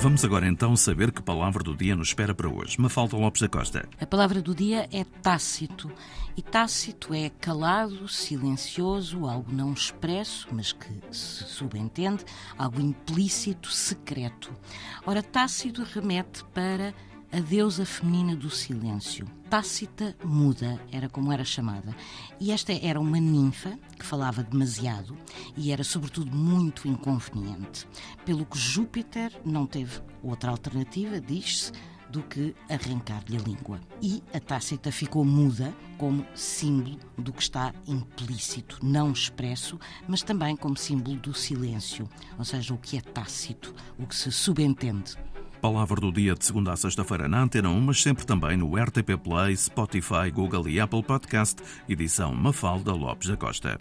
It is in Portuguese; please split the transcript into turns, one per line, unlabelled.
Vamos agora então saber que palavra do dia nos espera para hoje. Mafalda Lopes da Costa.
A palavra do dia é tácito. E tácito é calado, silencioso, algo não expresso, mas que se subentende, algo implícito, secreto. Ora, tácito remete para a deusa feminina do silêncio. Tácita muda, era como era chamada. E esta era uma ninfa falava demasiado e era, sobretudo, muito inconveniente. Pelo que Júpiter não teve outra alternativa, diz-se, do que arrancar-lhe a língua. E a Tácita ficou muda como símbolo do que está implícito, não expresso, mas também como símbolo do silêncio, ou seja, o que é tácito, o que se subentende.
Palavra do dia de segunda a sexta-feira na Antena 1, mas sempre também no RTP Play, Spotify, Google e Apple Podcast, edição Mafalda Lopes da Costa.